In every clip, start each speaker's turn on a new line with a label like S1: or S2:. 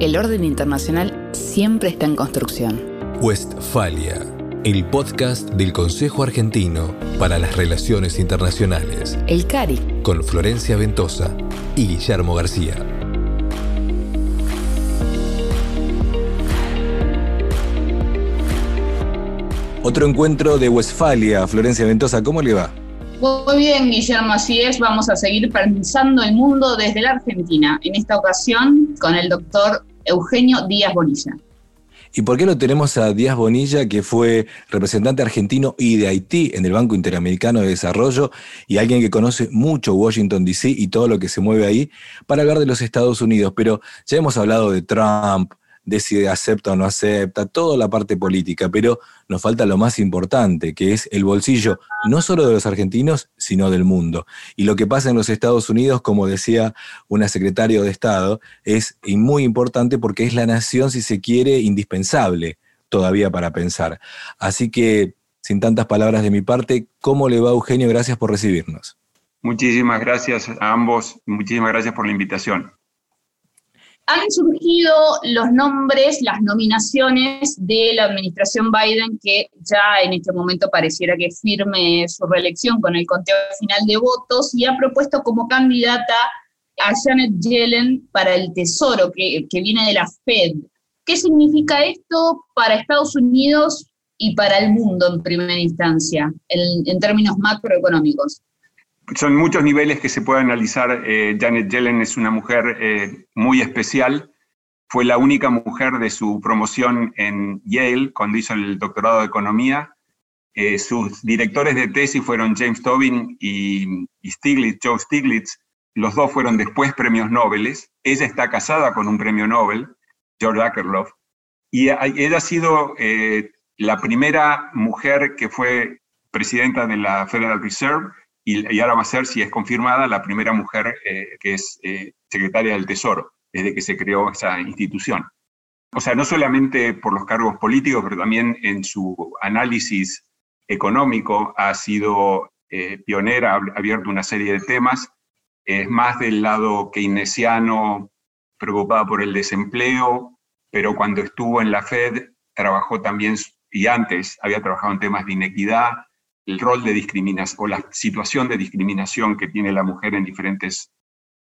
S1: El orden internacional siempre está en construcción.
S2: Westfalia, el podcast del Consejo Argentino para las Relaciones Internacionales.
S1: El CARI.
S2: Con Florencia Ventosa y Guillermo García. Otro encuentro de Westfalia. Florencia Ventosa, ¿cómo le va?
S3: Muy bien, Guillermo, así es. Vamos a seguir pensando el mundo desde la Argentina, en esta ocasión con el doctor Eugenio Díaz Bonilla.
S2: ¿Y por qué no tenemos a Díaz Bonilla, que fue representante argentino y de Haití en el Banco Interamericano de Desarrollo y alguien que conoce mucho Washington, D.C. y todo lo que se mueve ahí, para hablar de los Estados Unidos? Pero ya hemos hablado de Trump, de si acepta o no acepta, toda la parte política, pero nos falta lo más importante, que es el bolsillo no solo de los argentinos, sino del mundo. Y lo que pasa en los Estados Unidos, como decía una secretaria de Estado, es muy importante porque es la nación, si se quiere, indispensable todavía para pensar. Así que, sin tantas palabras de mi parte, ¿cómo le va Eugenio? Gracias por recibirnos.
S4: Muchísimas gracias a ambos, muchísimas gracias por la invitación
S3: han surgido los nombres, las nominaciones de la administración Biden, que ya en este momento pareciera que firme su reelección con el conteo final de votos, y ha propuesto como candidata a Janet Yellen para el Tesoro, que, viene de la Fed. ¿Qué significa esto para Estados Unidos y para el mundo en primera instancia, en términos macroeconómicos?
S4: Son muchos niveles que se puede analizar. Eh, Janet Yellen es una mujer eh, muy especial. Fue la única mujer de su promoción en Yale cuando hizo el doctorado de economía. Eh, sus directores de tesis fueron James Tobin y, Stiglitz, Joe Stiglitz. Los dos fueron después premios Nobel. Ella está casada con un premio Nobel, George Akerlof. Y ella ha sido la primera mujer que fue presidenta de la Federal Reserve y, ahora va a ser, si es confirmada, la primera mujer eh, que es eh, secretaria del Tesoro desde que se creó esa institución. O sea, no solamente por los cargos políticos, pero también en su análisis económico ha sido eh, pionera, ha abierto una serie de temas, es más del lado keynesiano, preocupada por el desempleo, pero cuando estuvo en la Fed trabajó también, y antes había trabajado en temas de inequidad, el rol de discriminación o la situación de discriminación que tiene la mujer en diferentes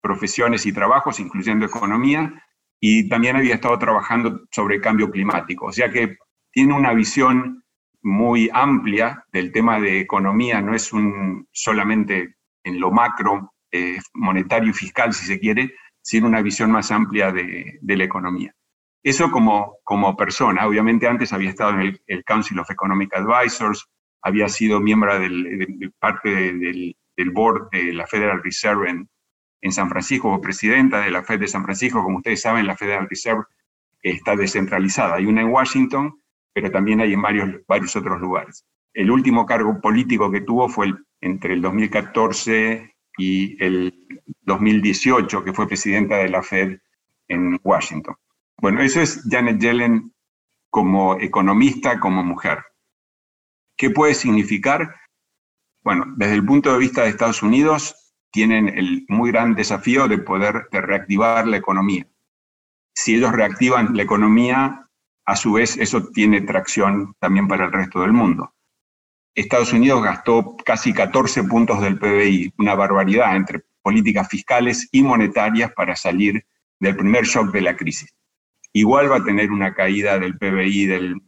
S4: profesiones y trabajos, incluyendo economía, y también había estado trabajando sobre cambio climático. O sea que tiene una visión muy amplia del tema de economía, no es un, solamente en lo macro, eh, monetario y fiscal, si se quiere, sino una visión más amplia de, la economía. Eso como, como persona, obviamente antes había estado en el, el Council of Economic Advisors, había sido miembro del, parte del, board de la Federal Reserve en, en, San Francisco, o presidenta de la Fed de San Francisco. Como ustedes saben, la Federal Reserve está descentralizada. Hay una en Washington, pero también hay en varios, varios otros lugares. El último cargo político que tuvo fue entre el 2014 y el 2018, que fue presidenta de la Fed en Washington. Bueno, eso es Janet Yellen como economista, como mujer. ¿Qué puede significar? Bueno, desde el punto de vista de Estados Unidos, tienen el muy gran desafío de poder reactivar la economía. Si ellos reactivan la economía, a su vez eso tiene tracción también para el resto del mundo. Estados Unidos gastó casi 14 puntos del PBI, una barbaridad entre políticas fiscales y monetarias para salir del primer shock de la crisis. Igual va a tener una caída del PBI del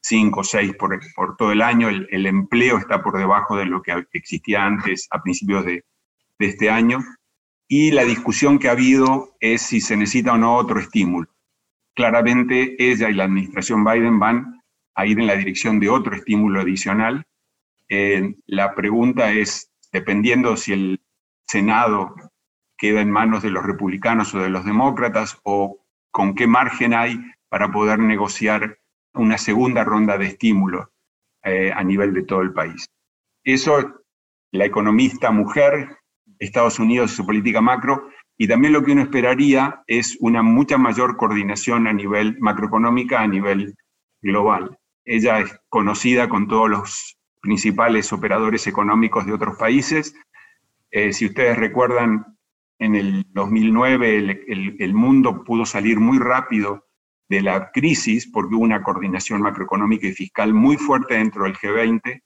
S4: 5 o 6 por, por, todo el año, el, empleo está por debajo de lo que existía antes a principios de, de este año, y la discusión que ha habido es si se necesita o no otro estímulo. Claramente ella y la administración Biden van a ir en la dirección de otro estímulo adicional. Eh, la pregunta es, dependiendo si el Senado queda en manos de los republicanos o de los demócratas, o con qué margen hay para poder negociar una segunda ronda de estímulos eh, a nivel de todo el país. Eso, la economista mujer, Estados Unidos su política macro, y también lo que uno esperaría es una mucha mayor coordinación a nivel macroeconómica, a nivel global. Ella es conocida con todos los principales operadores económicos de otros países. Eh, si ustedes recuerdan, en el 2009 el, mundo pudo salir muy rápido de la crisis porque hubo una coordinación macroeconómica y fiscal muy fuerte dentro del G20.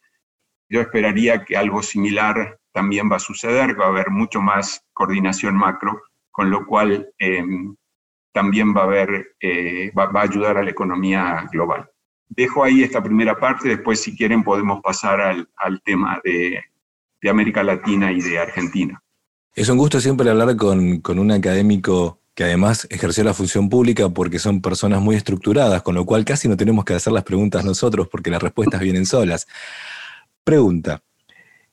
S4: Yo esperaría que algo similar también va a suceder, va a haber mucho más coordinación macro, con lo cual em, también va a, haber, eh, va, a ayudar a la economía global. Dejo ahí esta primera parte, después si quieren podemos pasar al, tema de, de América Latina y de Argentina.
S2: Es un gusto siempre hablar con, con, un académico que además ejerció la función pública porque son personas muy estructuradas, con lo cual casi no tenemos que hacer las preguntas nosotros porque las respuestas vienen solas. Pregunta.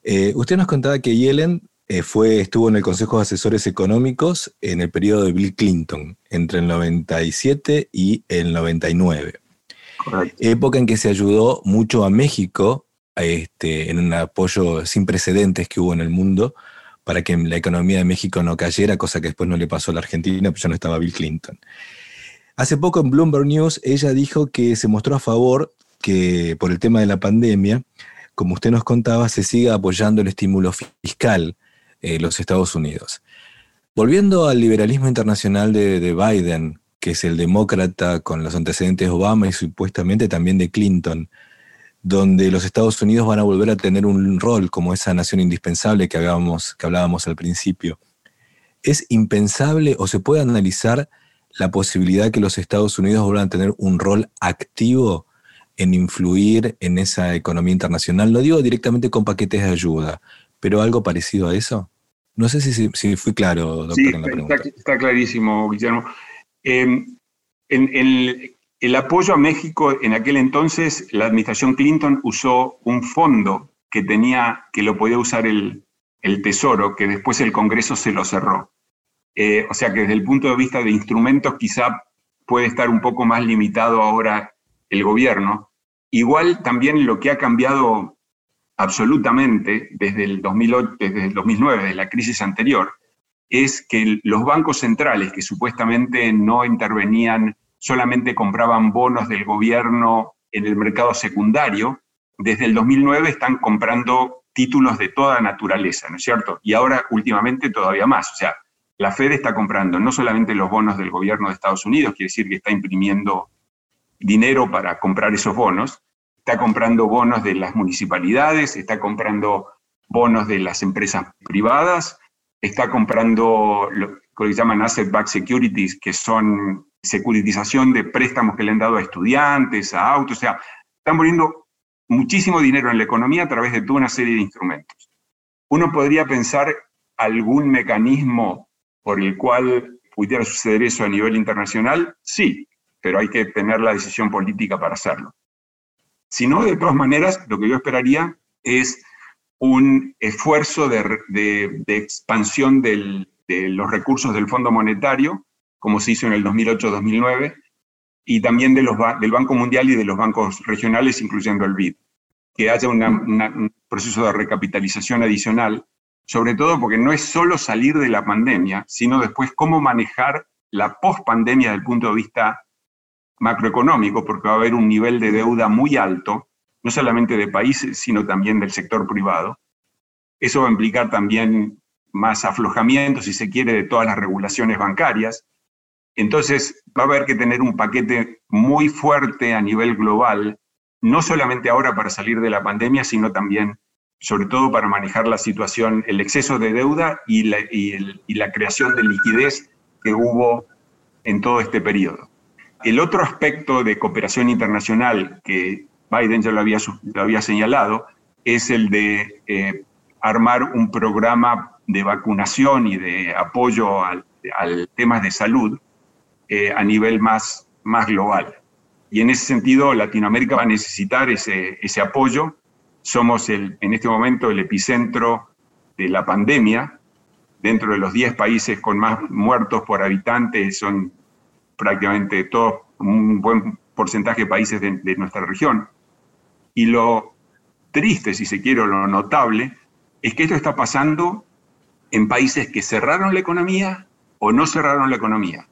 S2: Eh, usted nos contaba que Yellen eh, fue, estuvo en el Consejo de Asesores Económicos en el periodo de Bill Clinton, entre el 97 y el 99. Época en que se ayudó mucho a México este, en un apoyo sin precedentes que hubo en el mundo para que la economía de México no cayera, cosa que después no le pasó a la Argentina, pues ya no estaba Bill Clinton. Hace poco en Bloomberg News ella dijo que se mostró a favor que por el tema de la pandemia, como usted nos contaba, se siga apoyando el estímulo fiscal en los Estados Unidos. Volviendo al liberalismo internacional de, de Biden, que es el demócrata con los antecedentes de Obama y supuestamente también de Clinton, donde los Estados Unidos van a volver a tener un rol como esa nación indispensable que, que hablábamos al principio. ¿Es impensable o se puede analizar la posibilidad que los Estados Unidos vuelvan a tener un rol activo en influir en esa economía internacional? No digo directamente con paquetes de ayuda, pero algo parecido a eso. No sé si, fui claro, doctor, en la pregunta.
S4: Está, está clarísimo, Guillermo. Eh, en, en, el apoyo a México en aquel entonces, la administración Clinton usó un fondo que tenía, que lo podía usar el, Tesoro, que después el Congreso se lo cerró. Eh, o sea que desde el punto de vista de instrumentos quizá puede estar un poco más limitado ahora el gobierno. Igual también lo que ha cambiado absolutamente desde el, 2008, desde el 2009, desde la crisis anterior, es que los bancos centrales que supuestamente no intervenían solamente compraban bonos del gobierno en el mercado secundario, desde el 2009 están comprando títulos de toda naturaleza, ¿no es cierto? Y ahora últimamente todavía más. O sea, la Fed está comprando no solamente los bonos del gobierno de Estados Unidos, quiere decir que está imprimiendo dinero para comprar esos bonos, está comprando bonos de las municipalidades, está comprando bonos de las empresas privadas, está comprando lo que llaman asset-backed securities, que son securitización de préstamos que le han dado a estudiantes, a autos, o sea, están poniendo muchísimo dinero en la economía a través de toda una serie de instrumentos. Uno podría pensar algún mecanismo por el cual pudiera suceder eso a nivel internacional, sí, pero hay que tener la decisión política para hacerlo. Si no, de todas maneras, lo que yo esperaría es un esfuerzo de, expansión de los recursos del Fondo Monetario como se hizo en el 2008-2009, y también de los, del Banco Mundial y de los bancos regionales, incluyendo el BID. Que haya un proceso de recapitalización adicional, sobre todo porque no es solo salir de la pandemia, sino después cómo manejar la post-pandemia desde el punto de vista macroeconómico, porque va a haber un nivel de deuda muy alto, no solamente de países, sino también del sector privado. Eso va a implicar también más aflojamiento, si se quiere, de todas las regulaciones bancarias, entonces va a haber que tener un paquete muy fuerte a nivel global, no solamente ahora para salir de la pandemia, sino también, sobre todo, para manejar la situación, el exceso de deuda y la, creación de liquidez que hubo en todo este periodo. El otro aspecto de cooperación internacional que Biden ya lo había, señalado es el de eh, armar un programa de vacunación y de apoyo al, al temas de salud eh, a nivel más, más global. Y en ese sentido, Latinoamérica va a necesitar ese, ese apoyo. Somos el, en este momento el epicentro de la pandemia. Dentro de los 10 países con más muertos por habitante, son prácticamente todos un buen porcentaje de países de, de nuestra región. Y lo triste, si se quiere, o lo notable, es que esto está pasando en países que cerraron la economía o no cerraron la economía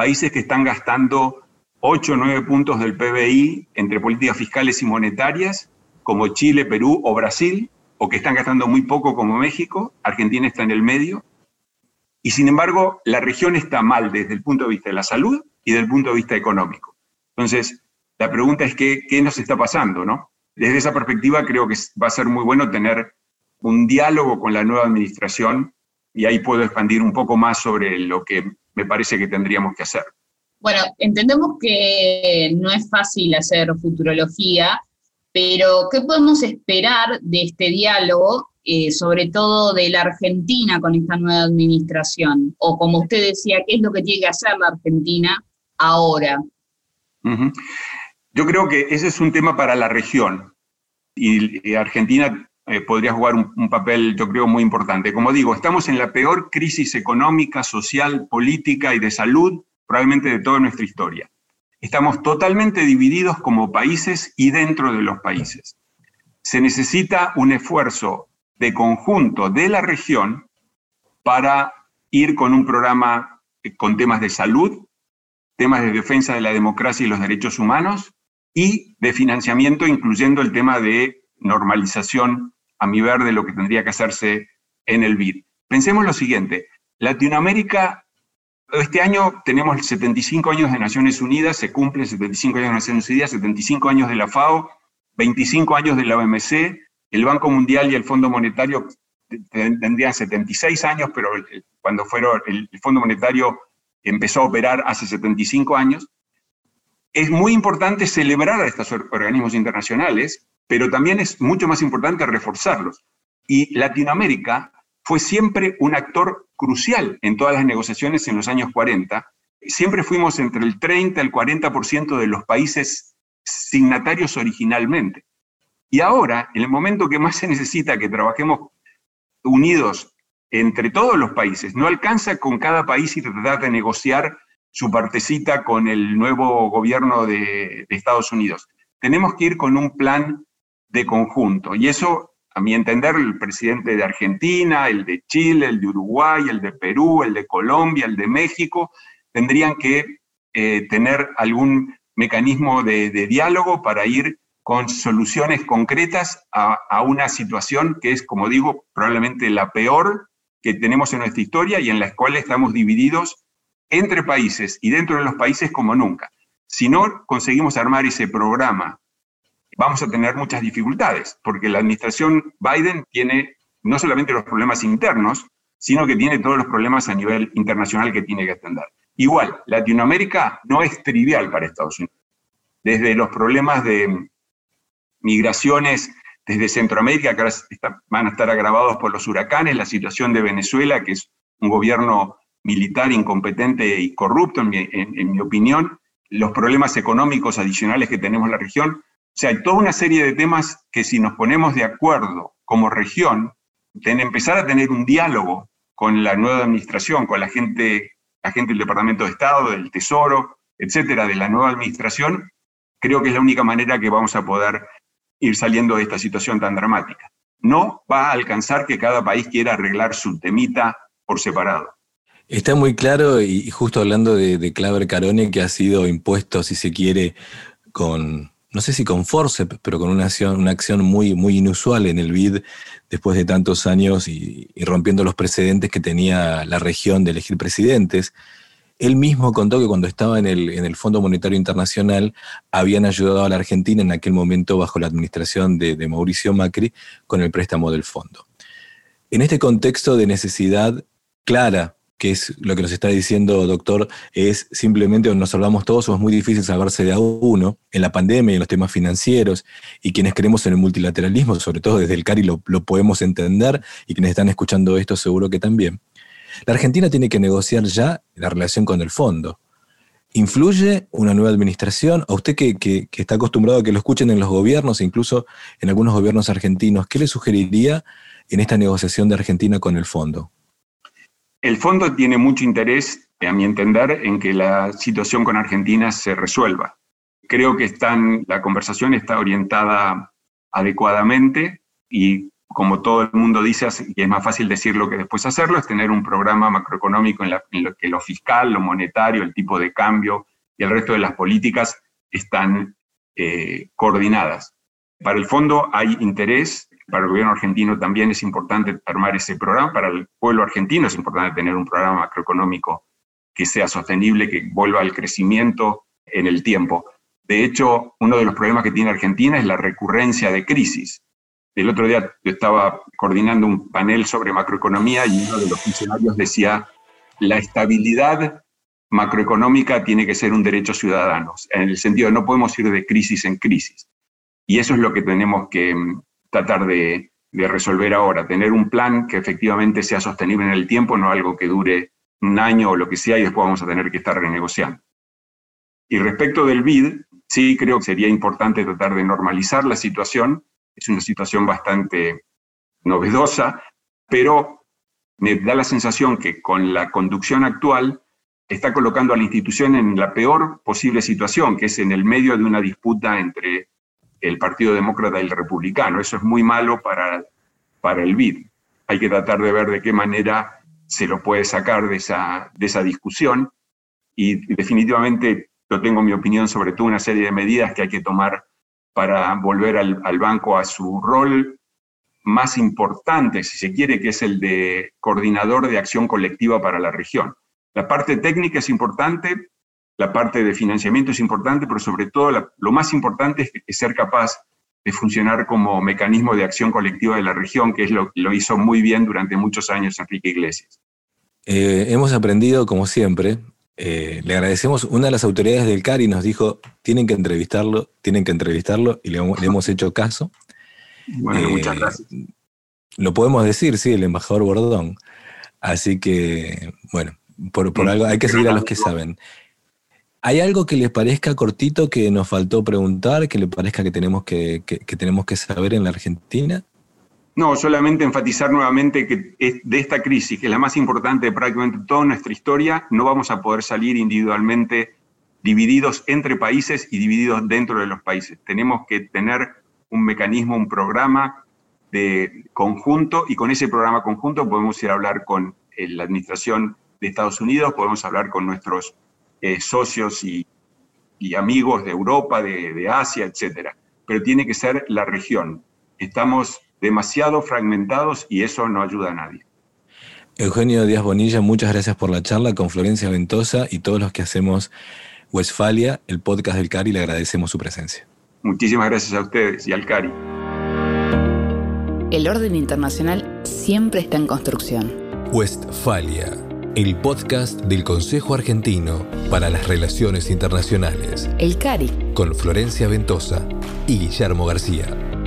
S4: países que están gastando 8 o 9 puntos del PBI entre políticas fiscales y monetarias, como Chile, Perú o Brasil, o que están gastando muy poco como México, Argentina está en el medio, y sin embargo la región está mal desde el punto de vista de la salud y desde el punto de vista económico. Entonces, la pregunta es qué, qué nos está pasando, ¿no? Desde esa perspectiva creo que va a ser muy bueno tener un diálogo con la nueva administración y ahí puedo expandir un poco más sobre lo que me parece que tendríamos que hacer.
S3: Bueno, entendemos que no es fácil hacer futurología, pero ¿qué podemos esperar de este diálogo, eh, sobre todo de la Argentina con esta nueva administración? O como usted decía, ¿qué es lo que tiene que hacer la Argentina ahora?
S4: Yo creo que ese es un tema para la región y, Argentina eh, podría jugar un, papel, yo creo, muy importante. Como digo, estamos en la peor crisis económica, social, política y de salud probablemente de toda nuestra historia. Estamos totalmente divididos como países y dentro de los países. Se necesita un esfuerzo de conjunto de la región para ir con un programa con temas de salud, temas de defensa de la democracia y los derechos humanos y de financiamiento, incluyendo el tema de normalización a mi ver de lo que tendría que hacerse en el BID. Pensemos lo siguiente, Latinoamérica este año tenemos 75 años de Naciones Unidas, se cumplen 75 años de Naciones Unidas, 75 años de la FAO, 25 años de la OMC, el Banco Mundial y el Fondo Monetario tendrían 76 años, pero cuando fueron, el Fondo Monetario empezó a operar hace 75 años. Es muy importante celebrar a estos organismos internacionales, pero también es mucho más importante reforzarlos. Y Latinoamérica fue siempre un actor crucial en todas las negociaciones en los años 40. Siempre fuimos entre el 30 y el 40% de los países signatarios originalmente. Y ahora, en el momento que más se necesita que trabajemos unidos entre todos los países, no alcanza con cada país y tratar de negociar su partecita con el nuevo gobierno de, de Estados Unidos. Tenemos que ir con un plan de conjunto. Y eso a mi entender, el presidente de Argentina, el de Chile, el de Uruguay, el de Perú, el de Colombia, el de México, tendrían que eh, tener algún mecanismo de, diálogo para ir con soluciones concretas a, a, una situación que es, como digo, probablemente la peor que tenemos en nuestra historia y en la cual estamos divididos entre países y dentro de los países como nunca. Si no conseguimos armar ese programa vamos a tener muchas dificultades, porque la administración Biden tiene no solamente los problemas internos, sino que tiene todos los problemas a nivel internacional que tiene que atender. Igual, Latinoamérica no es trivial para Estados Unidos. Desde los problemas de migraciones desde Centroamérica, que ahora van a estar agravados por los huracanes, la situación de Venezuela, que es un gobierno militar incompetente y corrupto, en mi, en mi opinión, los problemas económicos adicionales que tenemos en la región, sea, hay toda una serie de temas que si nos ponemos de acuerdo como región, en empezar a tener un diálogo con la nueva administración, con la gente, la gente del Departamento de Estado, del Tesoro, etcétera, de la nueva administración, creo que es la única manera que vamos a poder ir saliendo de esta situación tan dramática. No va a alcanzar que cada país quiera arreglar su temita por separado.
S2: Está muy claro, y justo hablando de, de Claver Carone, que ha sido impuesto, si se quiere, con, no sé si con force, pero con una acción, una acción muy, muy inusual en el BID después de tantos años y, rompiendo los precedentes que tenía la región de elegir presidentes. Él mismo contó que cuando estaba en el, en el Fondo Monetario Internacional habían ayudado a la Argentina en aquel momento bajo la administración de, de Mauricio Macri con el préstamo del fondo. En este contexto de necesidad clara que es lo que nos está diciendo, doctor, es simplemente nos salvamos todos, o es muy difícil salvarse de a uno en la pandemia y en los temas financieros, y quienes creemos en el multilateralismo, sobre todo desde el CARI lo, lo podemos entender, y quienes están escuchando esto seguro que también. La Argentina tiene que negociar ya la relación con el fondo. ¿Influye una nueva administración? A usted que, que, que, está acostumbrado a que lo escuchen en los gobiernos, e incluso en algunos gobiernos argentinos, ¿qué le sugeriría en esta negociación de Argentina con el fondo?
S4: El fondo tiene mucho interés, a mi entender, en que la situación con Argentina se resuelva. Creo que están, la conversación está orientada adecuadamente y como todo el mundo dice, es más fácil decirlo que después hacerlo, es tener un programa macroeconómico en, lo que lo fiscal, lo monetario, el tipo de cambio y el resto de las políticas están eh, coordinadas. Para el fondo hay interés, Para el gobierno argentino también es importante armar ese programa, para el pueblo argentino es importante tener un programa macroeconómico que sea sostenible, que vuelva al crecimiento en el tiempo. De hecho, uno de los problemas que tiene Argentina es la recurrencia de crisis. El otro día yo estaba coordinando un panel sobre macroeconomía y uno de los funcionarios decía, la estabilidad macroeconómica tiene que ser un derecho ciudadano, en el sentido de no podemos ir de crisis en crisis. Y eso es lo que tenemos que mm, tratar de, resolver ahora, tener un plan que efectivamente sea sostenible en el tiempo, no algo que dure un año o lo que sea y después vamos a tener que estar renegociando. Y respecto del BID, sí creo que sería importante tratar de normalizar la situación. Es una situación bastante novedosa, pero me da la sensación que con la conducción actual está colocando a la institución en la peor posible situación, que es en el medio de una disputa entre el Partido Demócrata y el Republicano. Eso es muy malo para, para el BID. Hay que tratar de ver de qué manera se lo puede sacar de esa, de esa discusión y definitivamente yo tengo mi opinión sobre todo una serie de medidas que hay que tomar para volver al banco a su rol más importante, si se quiere, que es el de coordinador de acción colectiva para la región. La parte técnica es importante, la parte de financiamiento es importante, pero sobre todo lo más importante es, ser capaz de funcionar como mecanismo de acción colectiva de la región, que es lo que lo hizo muy bien durante muchos años Enrique Iglesias.
S2: Eh, hemos aprendido, como siempre, eh, le agradecemos, una de las autoridades del CARI nos dijo, tienen que entrevistarlo, tienen que entrevistarlo, y le, hemos hecho caso.
S4: Bueno, muchas eh, gracias.
S2: Lo podemos decir, sí, el embajador Bordón. Así que, bueno, por, por algo hay que seguir a los que saben. ¿Hay algo que les parezca cortito que nos faltó preguntar, que les parezca que tenemos que, tenemos que saber en la Argentina?
S4: No, solamente enfatizar nuevamente que de esta crisis, que es la más importante de prácticamente toda nuestra historia, no vamos a poder salir individualmente divididos entre países y divididos dentro de los países. Tenemos que tener un mecanismo, un programa de conjunto y con ese programa conjunto podemos ir a hablar con eh, la administración de Estados Unidos, podemos hablar con nuestros eh, socios y, amigos de Europa, de, Asia, etc. Pero tiene que ser la región. Estamos demasiado fragmentados y eso no ayuda a nadie.
S2: Eugenio Díaz Bonilla, muchas gracias por la charla con Florencia Ventosa y todos los que hacemos Westfalia, el podcast del CARI, le agradecemos su presencia.
S4: Muchísimas gracias a ustedes y al CARI.
S1: El orden internacional siempre está en construcción.
S5: Westfalia el podcast del Consejo Argentino para las Relaciones Internacionales.
S1: El CARI.
S5: Con Florencia Ventosa y Guillermo García.